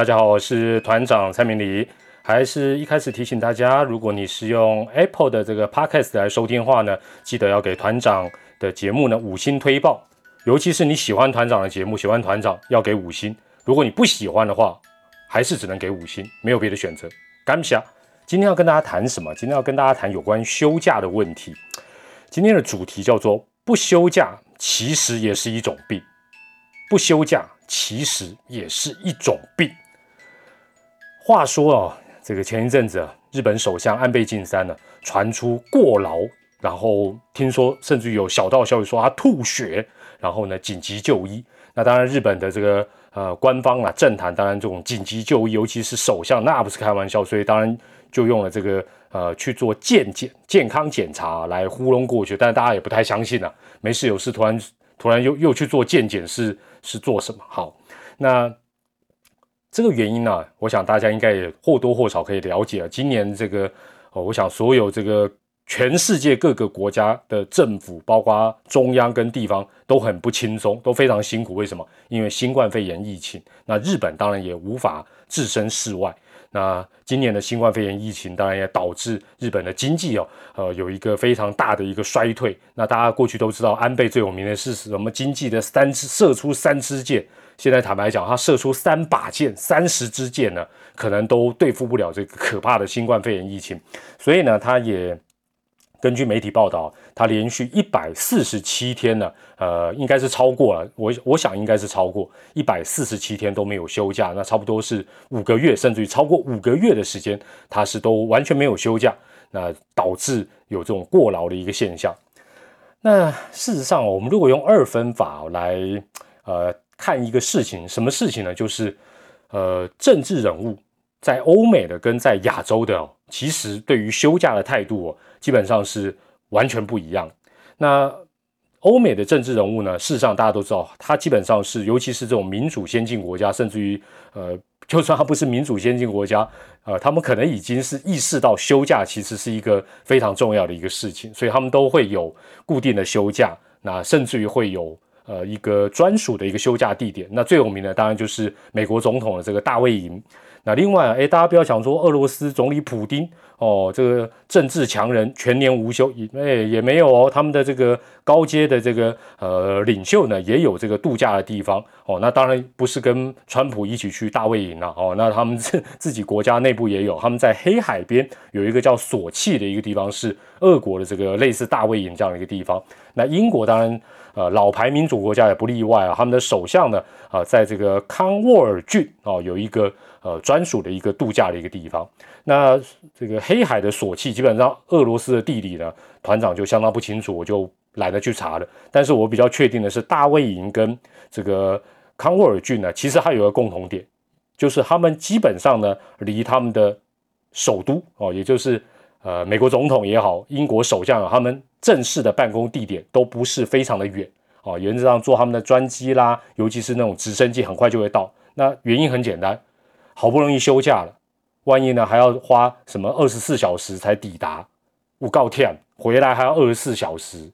大家好，我是团长蔡明礼。还是一开始提醒大家，如果你是用 Apple 的这个 Podcast 来收听的话呢，记得要给团长的节目呢五星推报。尤其是你喜欢团长的节目，喜欢团长要给五星。如果你不喜欢的话，还是只能给五星，没有别的选择。感谢。今天要跟大家谈什么？今天要跟大家谈有关休假的问题。今天的主题叫做“不休假其实也是一种病”。不休假其实也是一种病。话说啊，这个前一阵子，日本首相安倍晋三呢传出过劳，然后听说甚至有小道消息说他吐血，然后呢紧急就医。那当然，日本的这个呃官方啊政坛，当然这种紧急就医，尤其是首相，那不是开玩笑，所以当然就用了这个呃去做健检、健康检查来糊弄过去。但是大家也不太相信啊，没事有事，突然突然又又去做健检是。是做什么？好，那这个原因呢？我想大家应该也或多或少可以了解。今年这个，哦，我想所有这个全世界各个国家的政府，包括中央跟地方，都很不轻松，都非常辛苦。为什么？因为新冠肺炎疫情。那日本当然也无法置身事外。那今年的新冠肺炎疫情，当然也导致日本的经济哦，呃，有一个非常大的一个衰退。那大家过去都知道，安倍最有名的是什么？经济的三支射出三支箭。现在坦白讲，他射出三把箭、三十支箭呢，可能都对付不了这个可怕的新冠肺炎疫情。所以呢，他也。根据媒体报道，他连续一百四十七天呢，呃，应该是超过了，我我想应该是超过一百四十七天都没有休假，那差不多是五个月，甚至于超过五个月的时间，他是都完全没有休假，那导致有这种过劳的一个现象。那事实上，我们如果用二分法来呃看一个事情，什么事情呢？就是呃政治人物在欧美的跟在亚洲的，其实对于休假的态度哦。基本上是完全不一样。那欧美的政治人物呢？事实上，大家都知道，他基本上是，尤其是这种民主先进国家，甚至于，呃，就算他不是民主先进国家，呃，他们可能已经是意识到休假其实是一个非常重要的一个事情，所以他们都会有固定的休假，那甚至于会有呃一个专属的一个休假地点。那最有名的当然就是美国总统的这个大卫营。那另外啊，哎，大家不要想说俄罗斯总理普京。哦，这个政治强人全年无休，也哎也没有哦。他们的这个高阶的这个呃领袖呢，也有这个度假的地方哦。那当然不是跟川普一起去大卫营了哦。那他们自自己国家内部也有，他们在黑海边有一个叫索契的一个地方，是俄国的这个类似大卫营这样的一个地方。那英国当然呃老牌民主国家也不例外啊。他们的首相呢啊，在这个康沃尔郡哦有一个呃专属的一个度假的一个地方。那这个黑海的索契，基本上俄罗斯的地理呢，团长就相当不清楚，我就懒得去查了。但是我比较确定的是，大卫营跟这个康沃尔郡呢，其实还有个共同点，就是他们基本上呢，离他们的首都哦，也就是呃美国总统也好，英国首相啊，他们正式的办公地点都不是非常的远哦，原则上坐他们的专机啦，尤其是那种直升机，很快就会到。那原因很简单，好不容易休假了。万一呢，还要花什么二十四小时才抵达？我告天，回来还要二十四小时，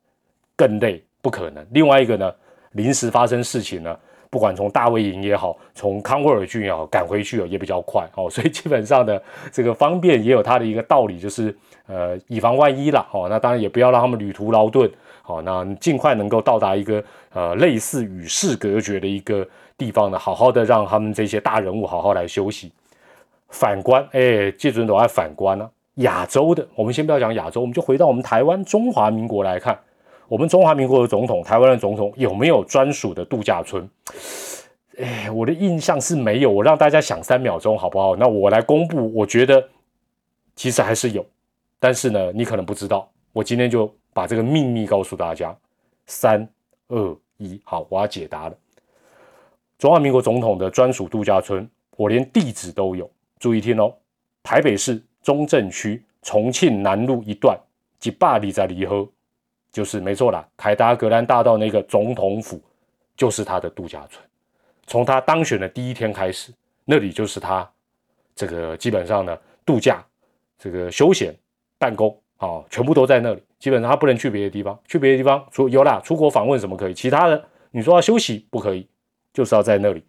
更累，不可能。另外一个呢，临时发生事情呢，不管从大卫营也好，从康沃尔郡也好，赶回去也比较快哦。所以基本上呢，这个方便也有它的一个道理，就是呃，以防万一啦。哦。那当然也不要让他们旅途劳顿，好，那尽快能够到达一个呃类似与世隔绝的一个地方呢，好好的让他们这些大人物好好来休息。反观，哎，记准都爱反观呢。亚洲的，我们先不要讲亚洲，我们就回到我们台湾中华民国来看，我们中华民国的总统，台湾的总统有没有专属的度假村？哎，我的印象是没有。我让大家想三秒钟，好不好？那我来公布，我觉得其实还是有，但是呢，你可能不知道。我今天就把这个秘密告诉大家。三二一，好，我要解答了。中华民国总统的专属度假村，我连地址都有。注意听哦，台北市中正区重庆南路一段吉坝里在离合，就是没错啦。凯达格兰大道那个总统府就是他的度假村。从他当选的第一天开始，那里就是他这个基本上呢度假、这个休闲、办公啊，全部都在那里。基本上他不能去别的地方，去别的地方除有啦，出国访问什么可以，其他的你说要休息不可以，就是要在那里。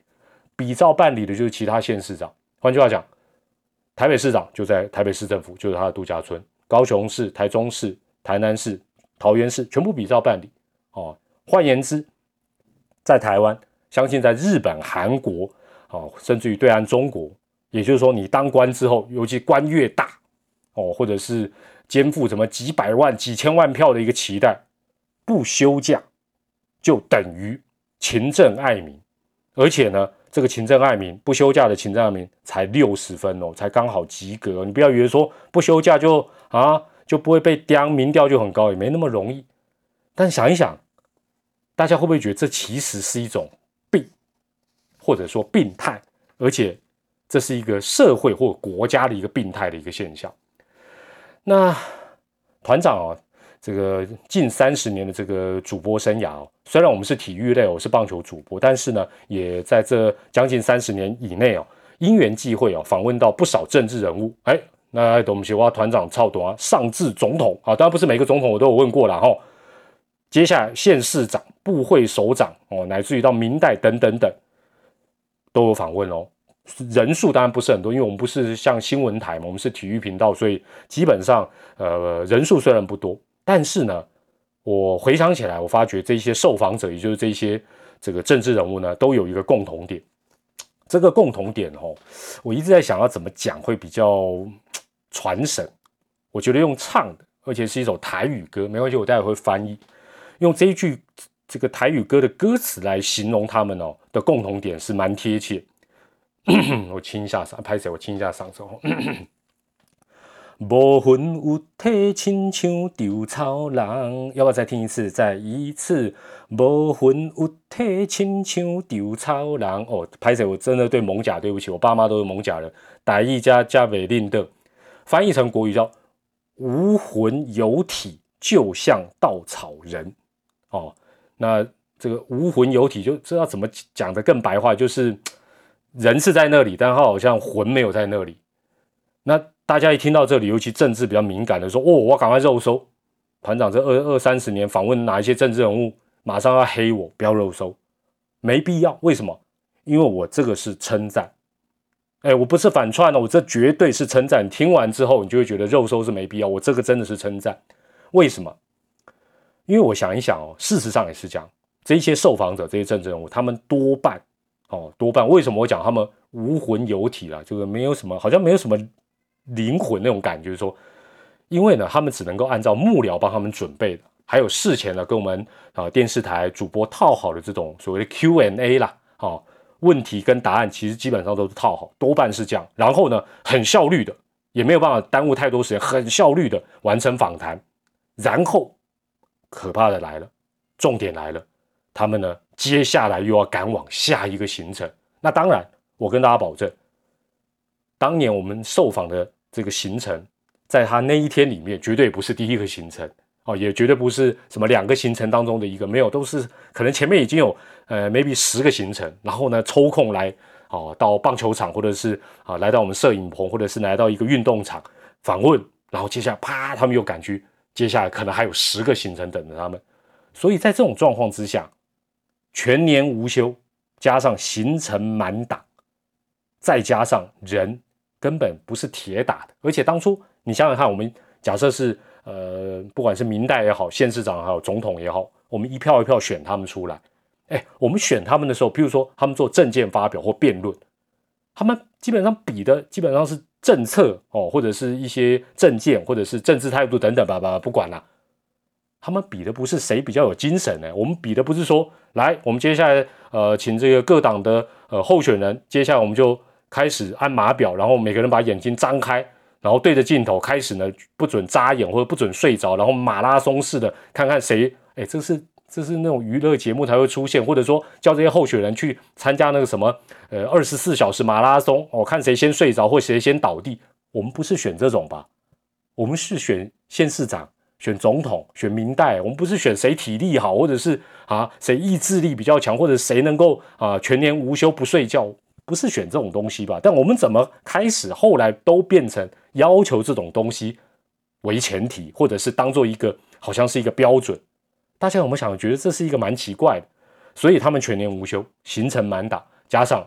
比照办理的就是其他县市长。换句话讲，台北市长就在台北市政府，就是他的度假村；高雄市、台中市、台南市、桃园市全部比照办理。哦，换言之，在台湾，相信在日本、韩国，哦，甚至于对岸中国，也就是说，你当官之后，尤其官越大，哦，或者是肩负什么几百万、几千万票的一个期待，不休假就等于勤政爱民，而且呢。这个勤政爱民，不休假的勤政爱民才六十分哦，才刚好及格。你不要以为说不休假就啊就不会被刁，民调就很高，也没那么容易。但想一想，大家会不会觉得这其实是一种病，或者说病态，而且这是一个社会或国家的一个病态的一个现象？那团长啊。这个近三十年的这个主播生涯哦，虽然我们是体育类，我是棒球主播，但是呢，也在这将近三十年以内哦，因缘际会哦，访问到不少政治人物。哎，那董西哇团长超多啊，上至总统啊，当然不是每个总统我都有问过了哈。接下来县市长、部会首长哦，乃至于到明代等等等，都有访问哦。人数当然不是很多，因为我们不是像新闻台嘛，我们是体育频道，所以基本上呃人数虽然不多。但是呢，我回想起来，我发觉这些受访者，也就是这些这个政治人物呢，都有一个共同点。这个共同点哦，我一直在想要怎么讲会比较传神。我觉得用唱的，而且是一首台语歌，没关系，我待会会翻译。用这一句这个台语歌的歌词来形容他们哦的共同点是蛮贴切。我清一下嗓，拍手？我清一下嗓子。无魂有体，亲像稻草人。要不要再听一次？再一次。无魂有体，亲像稻草人。哦，拍谁？我真的对蒙甲对不起，我爸妈都是蒙甲人。打一加加美令的，翻译成国语叫无魂有体，就像稻草人。哦，那这个无魂有体，就知道怎么讲的更白话，就是人是在那里，但他好像魂没有在那里。那。大家一听到这里，尤其政治比较敏感的，说：“哦，我赶快肉收团长。这二二三十年访问哪一些政治人物，马上要黑我，不要肉收，没必要。为什么？因为我这个是称赞，哎，我不是反串的，我这绝对是称赞。听完之后，你就会觉得肉收是没必要。我这个真的是称赞。为什么？因为我想一想哦，事实上也是这样。这些受访者，这些政治人物，他们多半哦，多半为什么我讲他们无魂有体了？就是没有什么，好像没有什么。灵魂那种感觉，就是说，因为呢，他们只能够按照幕僚帮他们准备的，还有事前呢跟我们啊电视台主播套好的这种所谓的 Q&A 啦，哦，问题跟答案其实基本上都是套好，多半是这样。然后呢，很效率的，也没有办法耽误太多时间，很效率的完成访谈。然后，可怕的来了，重点来了，他们呢接下来又要赶往下一个行程。那当然，我跟大家保证，当年我们受访的。这个行程，在他那一天里面，绝对不是第一个行程哦，也绝对不是什么两个行程当中的一个，没有，都是可能前面已经有呃，maybe 十个行程，然后呢，抽空来哦，到棒球场，或者是啊，来到我们摄影棚，或者是来到一个运动场访问，然后接下来啪，他们又赶去，接下来可能还有十个行程等着他们，所以在这种状况之下，全年无休，加上行程满档，再加上人。根本不是铁打的，而且当初你想想看，我们假设是呃，不管是明代也好，县市长还有总统也好，我们一票一票选他们出来，哎，我们选他们的时候，譬如说他们做政见发表或辩论，他们基本上比的基本上是政策哦，或者是一些政见，或者是政治态度等等吧吧，不管了，他们比的不是谁比较有精神呢，我们比的不是说来，我们接下来呃，请这个各党的呃候选人，接下来我们就。开始按码表，然后每个人把眼睛张开，然后对着镜头开始呢，不准眨眼或者不准睡着，然后马拉松式的看看谁，哎，这是这是那种娱乐节目才会出现，或者说叫这些候选人去参加那个什么呃二十四小时马拉松，哦，看谁先睡着或谁先倒地。我们不是选这种吧？我们是选县市长、选总统、选明代，我们不是选谁体力好，或者是啊谁意志力比较强，或者谁能够啊全年无休不睡觉。不是选这种东西吧？但我们怎么开始，后来都变成要求这种东西为前提，或者是当做一个好像是一个标准？大家有没有想觉得这是一个蛮奇怪的？所以他们全年无休，行程满打，加上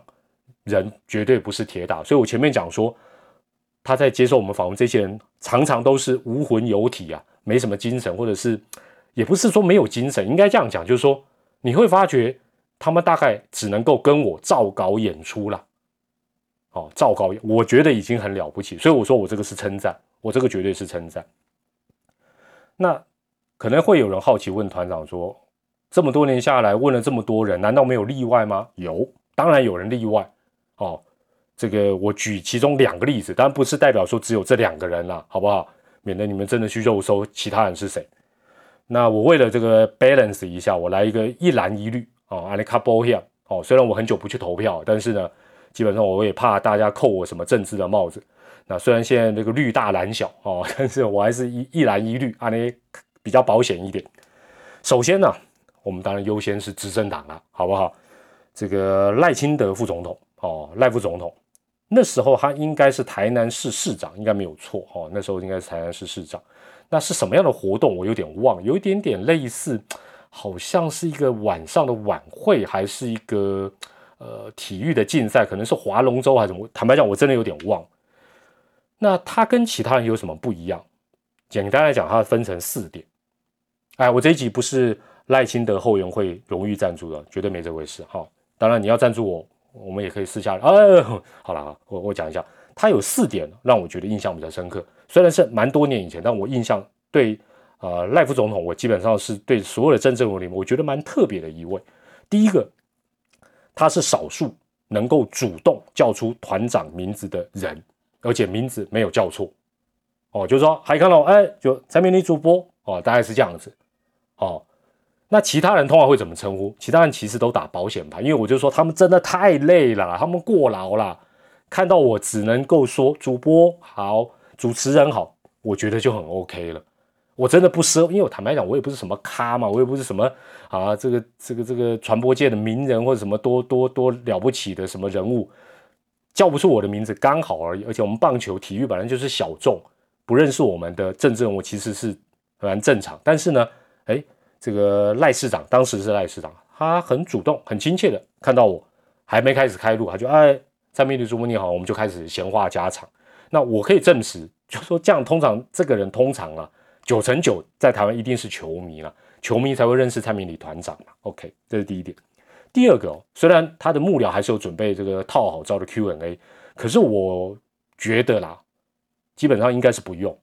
人绝对不是铁打，所以我前面讲说，他在接受我们访问，这些人常常都是无魂有体啊，没什么精神，或者是也不是说没有精神，应该这样讲，就是说你会发觉他们大概只能够跟我照稿演出了，哦，照稿演，我觉得已经很了不起，所以我说我这个是称赞，我这个绝对是称赞。那可能会有人好奇问团长说，这么多年下来问了这么多人，难道没有例外吗？有，当然有人例外。哦，这个我举其中两个例子，当然不是代表说只有这两个人啦，好不好？免得你们真的去肉搜其他人是谁。那我为了这个 balance 一下，我来一个一蓝一绿哦，阿里卡波 here 哦。虽然我很久不去投票，但是呢，基本上我也怕大家扣我什么政治的帽子。那虽然现在这个绿大蓝小哦，但是我还是一一蓝一绿，阿里比较保险一点。首先呢，我们当然优先是执政党了，好不好？这个赖清德副总统。哦，赖副总统那时候他应该是台南市市长，应该没有错。哦，那时候应该是台南市市长。那是什么样的活动？我有点忘，有一点点类似，好像是一个晚上的晚会，还是一个呃体育的竞赛，可能是划龙舟还是什么？坦白讲，我真的有点忘。那他跟其他人有什么不一样？简单来讲，它分成四点。哎，我这一集不是赖清德后援会荣誉赞助的，绝对没这回事。哈，当然你要赞助我。我们也可以私下哎，好了我我讲一下，他有四点让我觉得印象比较深刻。虽然是蛮多年以前，但我印象对呃赖副总统，我基本上是对所有的政治人物里面，我觉得蛮特别的一位。第一个，他是少数能够主动叫出团长名字的人，而且名字没有叫错。哦，就是说还看到哎，就蔡明理主播哦，大概是这样子。哦。那其他人通常会怎么称呼？其他人其实都打保险牌，因为我就说他们真的太累了，他们过劳了。看到我只能够说主播好，主持人好，我觉得就很 OK 了。我真的不奢，因为我坦白讲，我也不是什么咖嘛，我也不是什么啊，这个这个这个传播界的名人或者什么多多多了不起的什么人物，叫不出我的名字刚好而已。而且我们棒球体育本来就是小众，不认识我们的政治人物其实是蛮正常。但是呢，哎。这个赖市长当时是赖市长，他很主动、很亲切的看到我还没开始开路，他就哎，蔡明的主播你好，我们就开始闲话家常。那我可以证实，就说这样，通常这个人通常啊，九成九在台湾一定是球迷了，球迷才会认识蔡明理团长嘛。OK，这是第一点。第二个哦，虽然他的幕僚还是有准备这个套好招的 Q&A，可是我觉得啦，基本上应该是不用。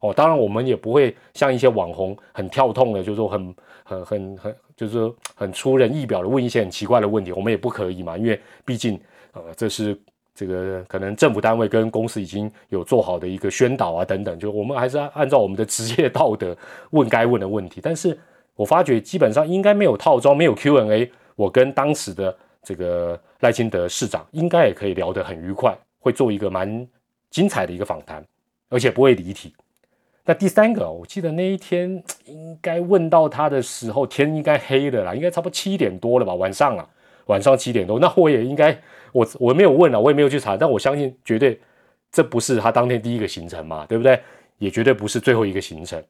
哦，当然我们也不会像一些网红很跳痛的，就是说很很很很，就是说很出人意表的问一些很奇怪的问题，我们也不可以嘛，因为毕竟呃这是这个可能政府单位跟公司已经有做好的一个宣导啊等等，就我们还是按照我们的职业道德问该问的问题。但是我发觉基本上应该没有套装，没有 Q&A，我跟当时的这个赖清德市长应该也可以聊得很愉快，会做一个蛮精彩的一个访谈，而且不会离题。那第三个，我记得那一天应该问到他的时候，天应该黑的啦，应该差不多七点多了吧，晚上了，晚上七点多。那我也应该，我我没有问了，我也没有去查，但我相信绝对这不是他当天第一个行程嘛，对不对？也绝对不是最后一个行程。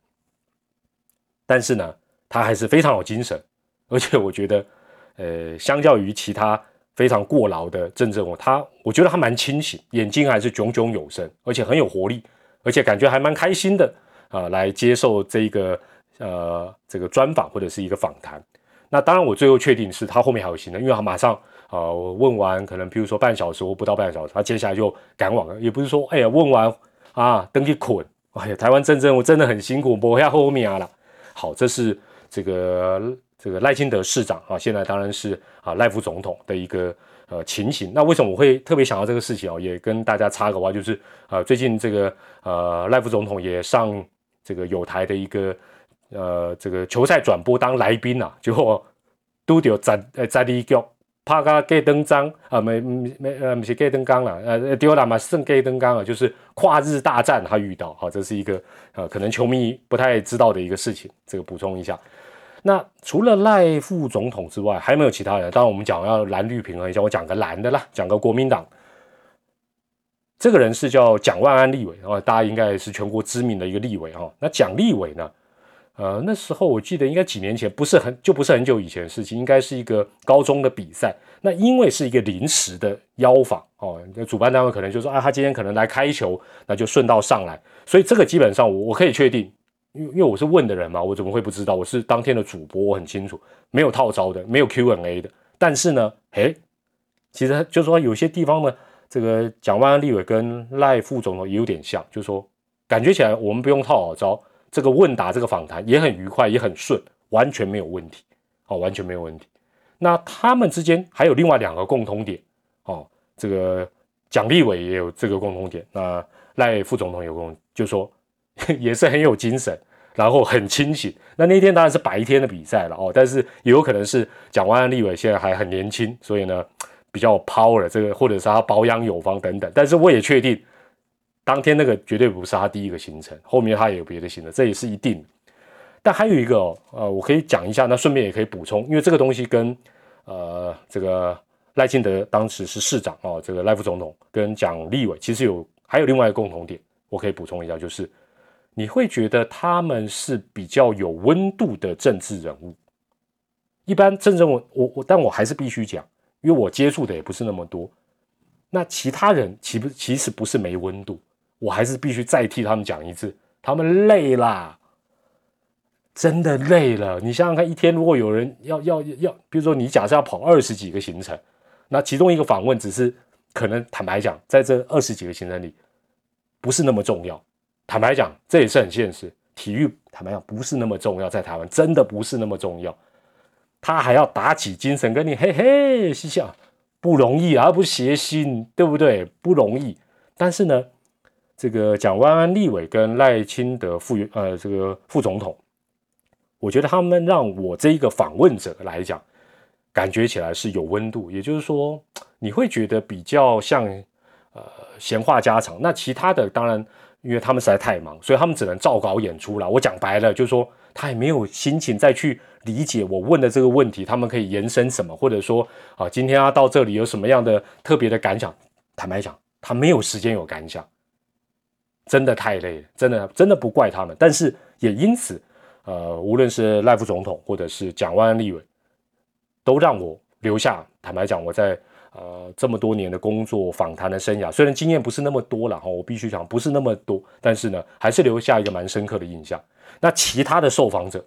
但是呢，他还是非常有精神，而且我觉得，呃，相较于其他非常过劳的郑政我，他我觉得他蛮清醒，眼睛还是炯炯有神，而且很有活力，而且感觉还蛮开心的。啊，来接受这一个呃这个专访或者是一个访谈。那当然，我最后确定是他后面还有行程，因为他马上啊问完，可能比如说半小时或不到半小时，他接下来就赶往了。也不是说，哎呀，问完啊登记捆，哎呀，台湾政治我真的很辛苦，播下后面了。好，这是这个这个赖清德市长啊，现在当然是啊赖副总统的一个呃情形。那为什么我会特别想到这个事情哦？也跟大家插个话，就是呃最近这个呃赖副总统也上。这个有台的一个呃，这个球赛转播当来宾啊，就都得在呃在一个帕加盖登章啊，没没呃不是盖登冈了，呃丢了嘛圣盖登冈啊，就是跨日大战他遇到，好，这是一个呃可能球迷不太知道的一个事情，这个补充一下。那除了赖副总统之外，还有没有其他人？当然我们讲要蓝绿平衡一下，我讲个蓝的啦，讲个国民党。这个人是叫蒋万安立委，啊，大家应该是全国知名的一个立委哈。那蒋立委呢，呃，那时候我记得应该几年前，不是很就不是很久以前的事情，应该是一个高中的比赛。那因为是一个临时的邀访哦，那主办单位可能就说啊，他今天可能来开球，那就顺道上来。所以这个基本上我我可以确定，因为因为我是问的人嘛，我怎么会不知道？我是当天的主播，我很清楚，没有套招的，没有 Q&A 的。但是呢，诶，其实就是说有些地方呢，这个蒋万安立委跟赖副总统也有点像，就是说感觉起来我们不用套好招，这个问答这个访谈也很愉快，也很顺，完全没有问题，哦，完全没有问题。那他们之间还有另外两个共通点，哦，这个蒋立伟也有这个共通点，那赖副总统有共，就说 也是很有精神，然后很清醒。那那天当然是白天的比赛了哦，但是也有可能是蒋万安立伟现在还很年轻，所以呢比较 power 这个，或者是他保养有方等等。但是我也确定，当天那个绝对不是他第一个行程，后面他也有别的行程，这也是一定。但还有一个哦，呃，我可以讲一下，那顺便也可以补充，因为这个东西跟呃这个赖清德当时是市长哦，这个赖副总统跟蒋立伟其实有还有另外一个共同点，我可以补充一下，就是你会觉得他们是比较有温度的政治人物。一般政治人物，我我但我还是必须讲，因为我接触的也不是那么多。那其他人其不其实不是没温度，我还是必须再替他们讲一次，他们累啦。真的累了，你想想看，一天如果有人要要要，比如说你假设要跑二十几个行程，那其中一个访问只是可能坦白讲，在这二十几个行程里不是那么重要。坦白讲，这也是很现实。体育坦白讲不是那么重要，在台湾真的不是那么重要。他还要打起精神跟你嘿嘿嬉笑，不容易啊，而不是谐心，对不对？不容易。但是呢，这个蒋万安立委跟赖清德副呃这个副总统。我觉得他们让我这一个访问者来讲，感觉起来是有温度，也就是说，你会觉得比较像呃闲话家常。那其他的当然，因为他们实在太忙，所以他们只能照稿演出了。我讲白了，就是说他也没有心情再去理解我问的这个问题，他们可以延伸什么，或者说啊，今天他到这里有什么样的特别的感想？坦白讲，他没有时间有感想，真的太累了，真的真的不怪他们，但是也因此。呃，无论是赖副总统或者是蒋万安立委，都让我留下。坦白讲，我在呃这么多年的工作访谈的生涯，虽然经验不是那么多了哈，我必须讲不是那么多，但是呢，还是留下一个蛮深刻的印象。那其他的受访者，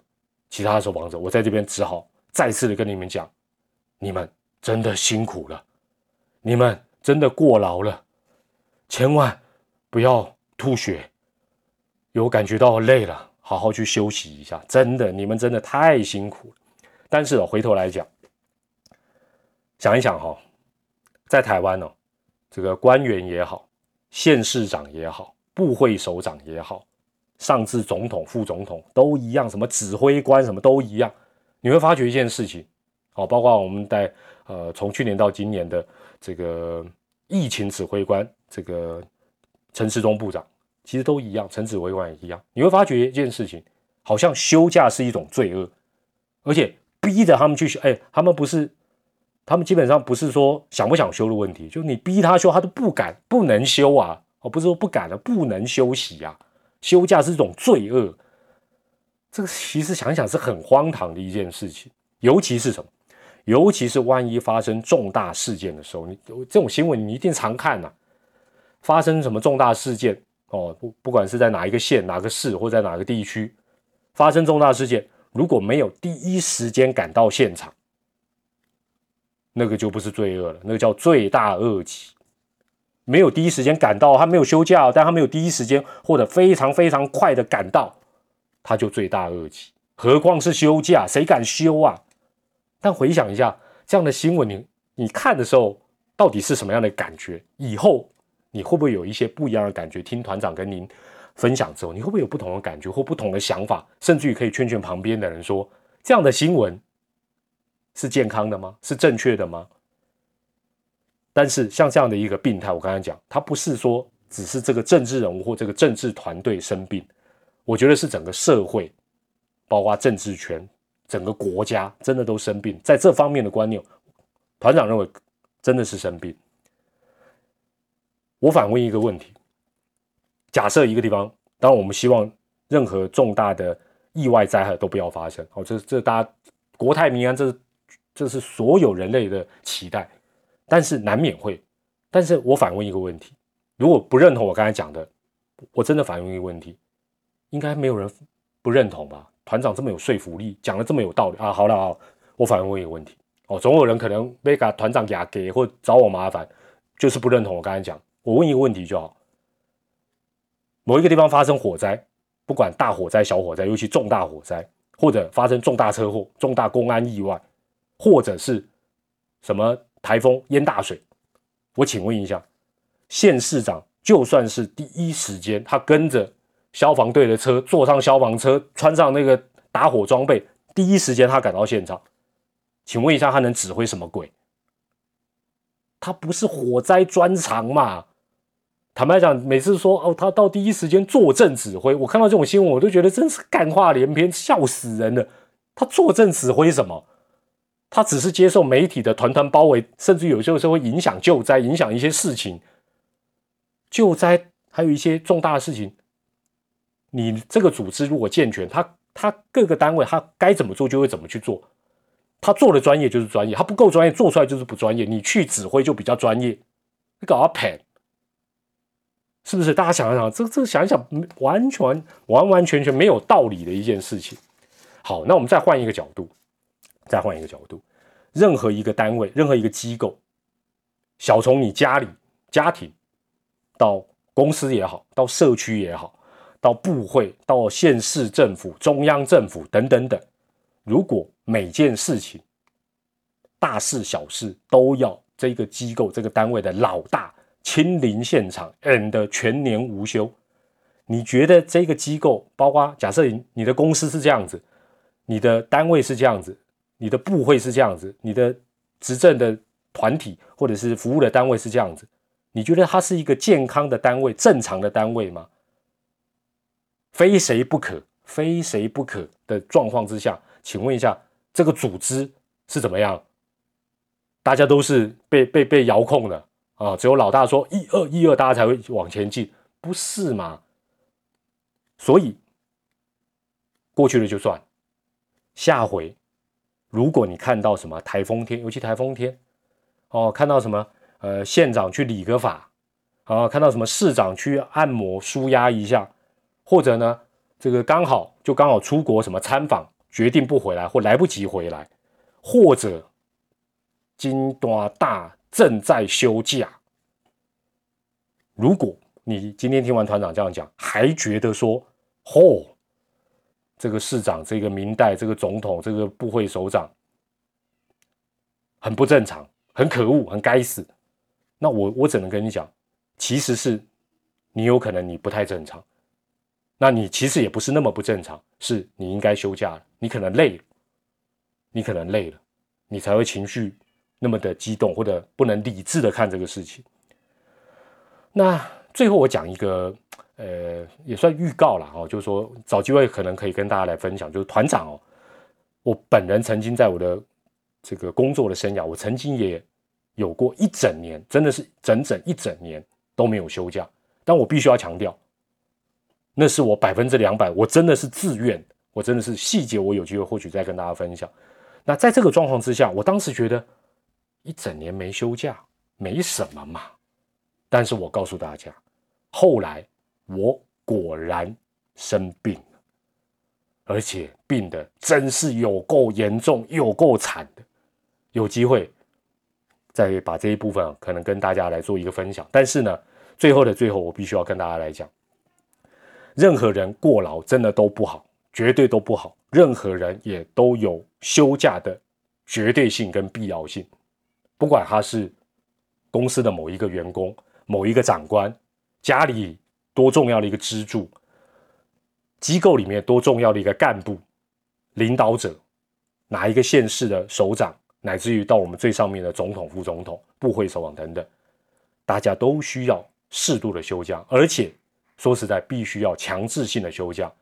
其他的受访者，我在这边只好再次的跟你们讲，你们真的辛苦了，你们真的过劳了，千万不要吐血，有感觉到累了。好好去休息一下，真的，你们真的太辛苦了。但是哦，回头来讲，想一想哈，在台湾哦，这个官员也好，县市长也好，部会首长也好，上至总统、副总统都一样，什么指挥官什么都一样。你会发觉一件事情，哦，包括我们在呃，从去年到今年的这个疫情指挥官，这个陈时中部长。其实都一样，陈指挥官也一样。你会发觉一件事情，好像休假是一种罪恶，而且逼着他们去休。哎，他们不是，他们基本上不是说想不想休的问题，就你逼他休，他都不敢，不能休啊。哦，不是说不敢了，不能休息呀。休假是一种罪恶，这个其实想想是很荒唐的一件事情。尤其是什么？尤其是万一发生重大事件的时候，你这种新闻你一定常看呐。发生什么重大事件？哦，不，不管是在哪一个县、哪个市，或在哪个地区发生重大事件，如果没有第一时间赶到现场，那个就不是罪恶了，那个叫罪大恶极。没有第一时间赶到，他没有休假，但他没有第一时间或者非常非常快的赶到，他就罪大恶极。何况是休假，谁敢休啊？但回想一下这样的新闻，你你看的时候，到底是什么样的感觉？以后。你会不会有一些不一样的感觉？听团长跟您分享之后，你会不会有不同的感觉或不同的想法？甚至于可以劝劝旁边的人说：这样的新闻是健康的吗？是正确的吗？但是像这样的一个病态，我刚才讲，他不是说只是这个政治人物或这个政治团队生病，我觉得是整个社会，包括政治圈、整个国家，真的都生病。在这方面的观念，团长认为真的是生病。我反问一个问题：假设一个地方，当然我们希望任何重大的意外灾害都不要发生。哦，这这大家国泰民安，这这是所有人类的期待。但是难免会，但是我反问一个问题：如果不认同我刚才讲的，我真的反问一个问题，应该没有人不认同吧？团长这么有说服力，讲的这么有道理啊！好了啊，我反问一个问题哦，总有人可能被给团长压给或找我麻烦，就是不认同我刚才讲。我问一个问题就好：某一个地方发生火灾，不管大火灾、小火灾，尤其重大火灾，或者发生重大车祸、重大公安意外，或者是什么台风淹大水，我请问一下，县市长就算是第一时间他跟着。消防队的车，坐上消防车，穿上那个打火装备，第一时间他赶到现场。请问一下，他能指挥什么鬼？他不是火灾专长嘛？坦白讲，每次说哦，他到第一时间坐镇指挥，我看到这种新闻，我都觉得真是干话连篇，笑死人了。他坐镇指挥什么？他只是接受媒体的团团包围，甚至有些时候会影响救灾，影响一些事情。救灾还有一些重大的事情。你这个组织如果健全，他他各个单位他该怎么做就会怎么去做，他做的专业就是专业，他不够专业做出来就是不专业。你去指挥就比较专业，你搞阿 pen 是不是？大家想一想，这这想一想，完全完完全全没有道理的一件事情。好，那我们再换一个角度，再换一个角度，任何一个单位，任何一个机构，小从你家里家庭，到公司也好，到社区也好。到部会、到县市政府、中央政府等等等，如果每件事情、大事小事都要这个机构、这个单位的老大亲临现场，and 全年无休，你觉得这个机构，包括假设你的公司是这样子，你的单位是这样子，你的部会是这样子，你的执政的团体或者是服务的单位是这样子，你觉得它是一个健康的单位、正常的单位吗？非谁不可，非谁不可的状况之下，请问一下，这个组织是怎么样？大家都是被被被遥控的啊，只有老大说一二一二，大家才会往前进，不是吗？所以过去了就算，下回如果你看到什么台风天，尤其台风天哦，看到什么呃县长去理个法啊，看到什么市长去按摩舒压一下。或者呢，这个刚好就刚好出国什么参访，决定不回来或来不及回来，或者金端大正在休假。如果你今天听完团长这样讲，还觉得说，嚯，这个市长、这个明代、这个总统、这个部会首长很不正常、很可恶、很该死，那我我只能跟你讲，其实是你有可能你不太正常。那你其实也不是那么不正常，是你应该休假了，你可能累了，你可能累了，你才会情绪那么的激动，或者不能理智的看这个事情。那最后我讲一个，呃，也算预告了哦，就是说找机会可能可以跟大家来分享，就是团长哦，我本人曾经在我的这个工作的生涯，我曾经也有过一整年，真的是整整一整年都没有休假，但我必须要强调。那是我百分之两百，我真的是自愿，我真的是细节，我有机会或许再跟大家分享。那在这个状况之下，我当时觉得一整年没休假没什么嘛，但是我告诉大家，后来我果然生病了，而且病的真是有够严重，有够惨的。有机会再把这一部分啊可能跟大家来做一个分享。但是呢，最后的最后，我必须要跟大家来讲。任何人过劳真的都不好，绝对都不好。任何人也都有休假的绝对性跟必要性，不管他是公司的某一个员工、某一个长官、家里多重要的一个支柱、机构里面多重要的一个干部、领导者、哪一个县市的首长，乃至于到我们最上面的总统、副总统、部会首长等等，大家都需要适度的休假，而且。说实在，必须要强制性的休假，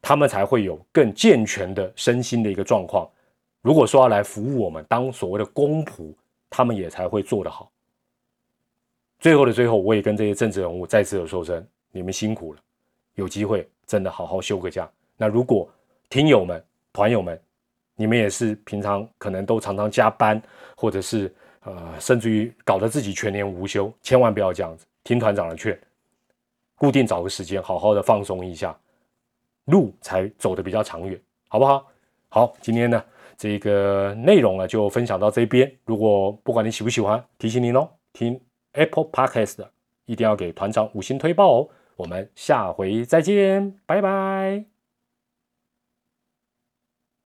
他们才会有更健全的身心的一个状况。如果说要来服务我们，当所谓的公仆，他们也才会做得好。最后的最后，我也跟这些政治人物再次的说声：你们辛苦了，有机会真的好好休个假。那如果听友们、团友们，你们也是平常可能都常常加班，或者是呃，甚至于搞得自己全年无休，千万不要这样子，听团长的劝，固定找个时间，好好的放松一下，路才走得比较长远，好不好？好，今天呢，这个内容呢就分享到这边。如果不管你喜不喜欢，提醒您哦，听 Apple Podcast 的一定要给团长五星推报哦。我们下回再见，拜拜。